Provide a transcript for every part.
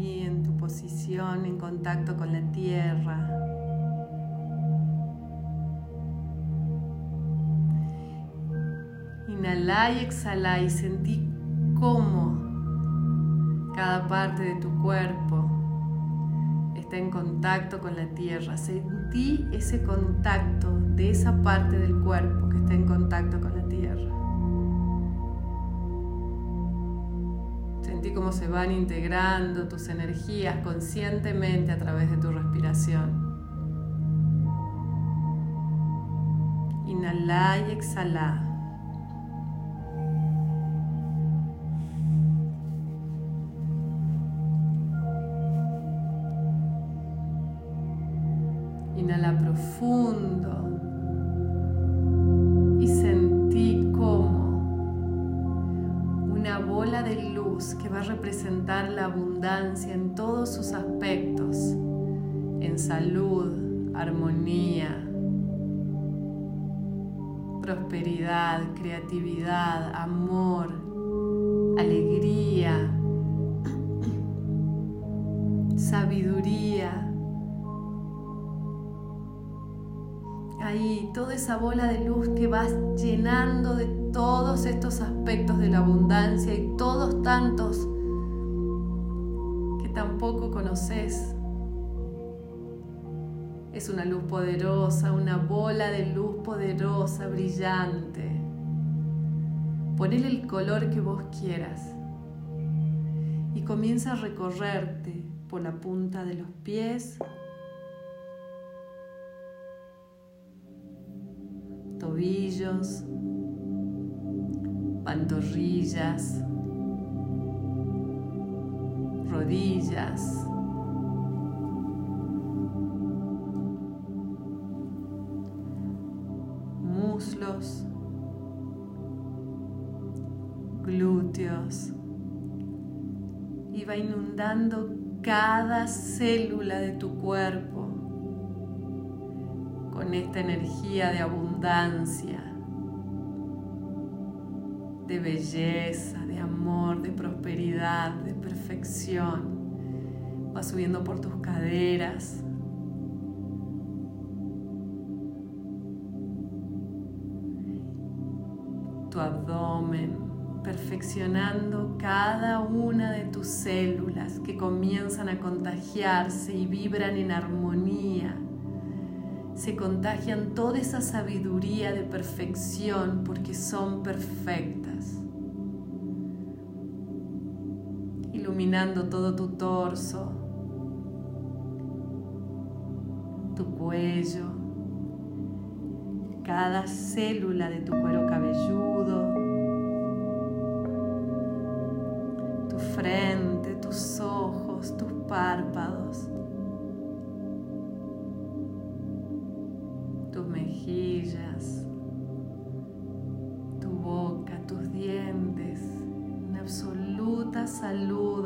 en tu posición en contacto con la tierra. Inhala y exhala y sentí cómo cada parte de tu cuerpo está en contacto con la tierra. Sentí ese contacto de esa parte del cuerpo que está en contacto con la tierra. Cómo se van integrando tus energías conscientemente a través de tu respiración. Inhala y exhala. Inhala profundo que va a representar la abundancia en todos sus aspectos, en salud, armonía, prosperidad, creatividad, amor, alegría, sabiduría. Ahí toda esa bola de luz que vas llenando de todos estos aspectos de la abundancia y todos tantos que tampoco conoces. Es una luz poderosa, una bola de luz poderosa, brillante. Ponele el color que vos quieras y comienza a recorrerte por la punta de los pies, tobillos, pantorrillas, rodillas, muslos, glúteos. Y va inundando cada célula de tu cuerpo con esta energía de abundancia, de belleza, de amor, de prosperidad, de perfección. Va subiendo por tus caderas. Tu abdomen, perfeccionando cada una de tus células que comienzan a contagiarse y vibran en armonía se contagian toda esa sabiduría de perfección porque son perfectas. Iluminando todo tu torso, tu cuello, cada célula de tu cuero cabelludo, tu frente, tus ojos, tus párpados. mejillas, tu boca, tus dientes, en absoluta salud,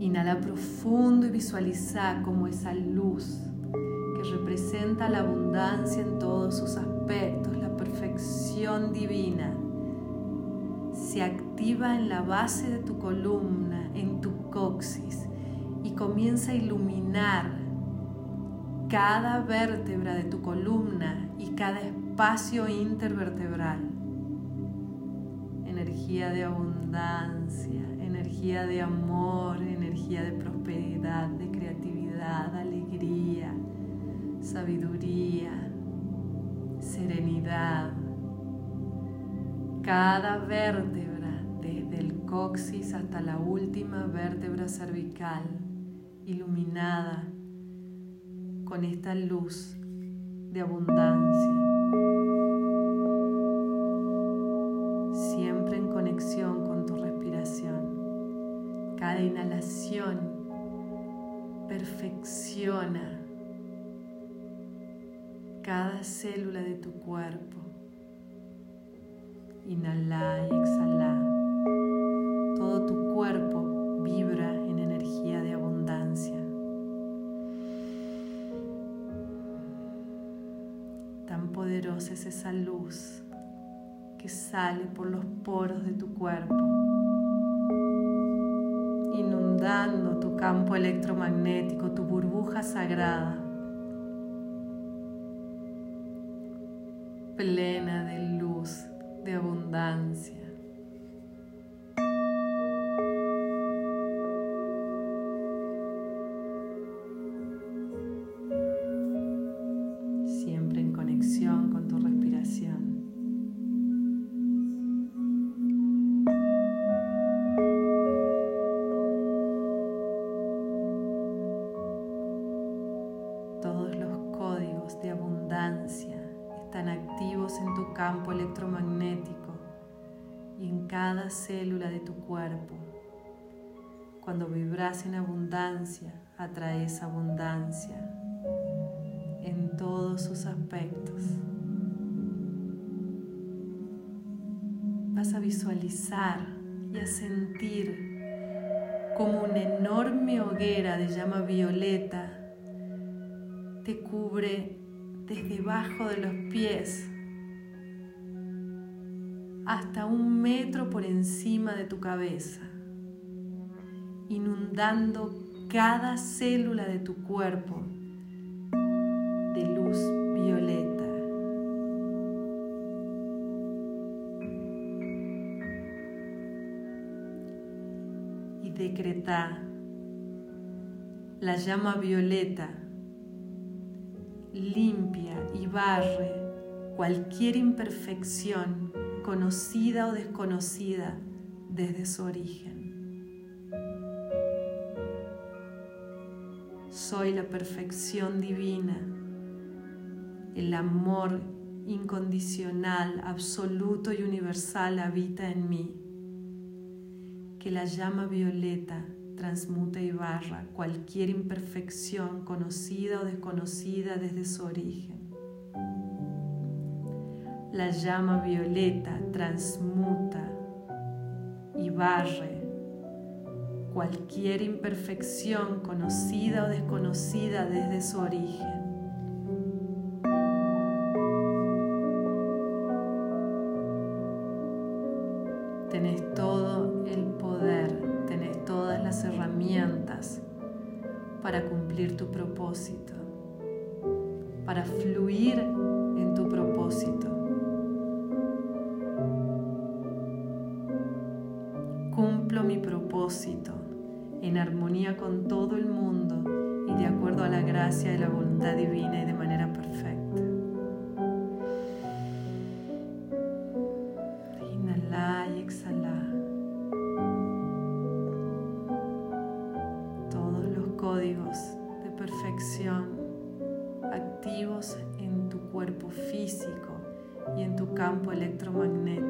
Inhala profundo y visualiza como esa luz que representa la abundancia en todos sus aspectos, la perfección divina, se activa en la base de tu columna, en tu coxis, y comienza a iluminar cada vértebra de tu columna y cada espacio intervertebral. Energía de abundancia, energía de amor, energía de prosperidad, de creatividad, alegría, sabiduría, serenidad. Cada vértebra, desde el coxis hasta la última vértebra cervical, iluminada con esta luz de abundancia. Siempre en conexión con tu respiración. Cada inhalación perfecciona cada célula de tu cuerpo. Inhala y exhala. Todo tu cuerpo vibra en energía de abundancia. Tan poderosa es esa luz que sale por los poros de tu cuerpo, inundando tu campo electromagnético, tu burbuja sagrada, plena de luz, de abundancia. Campo electromagnético y en cada célula de tu cuerpo. Cuando vibras en abundancia, atraes abundancia en todos sus aspectos. Vas a visualizar y a sentir como una enorme hoguera de llama violeta te cubre desde debajo de los pies hasta un metro por encima de tu cabeza, inundando cada célula de tu cuerpo de luz violeta. Y decreta la llama violeta limpia y barre cualquier imperfección conocida o desconocida desde su origen. Soy la perfección divina, el amor incondicional, absoluto y universal habita en mí. Que la llama violeta transmute y barra cualquier imperfección conocida o desconocida desde su origen la llama violeta transmuta y barre cualquier imperfección conocida o desconocida desde su origen. Tenés todo el poder, tenés todas las herramientas para cumplir tu propósito, para fluir en tu propósito. En armonía con todo el mundo y de acuerdo a la gracia y la voluntad divina y de manera perfecta. Inhala y exhala. Todos los códigos de perfección activos en tu cuerpo físico y en tu campo electromagnético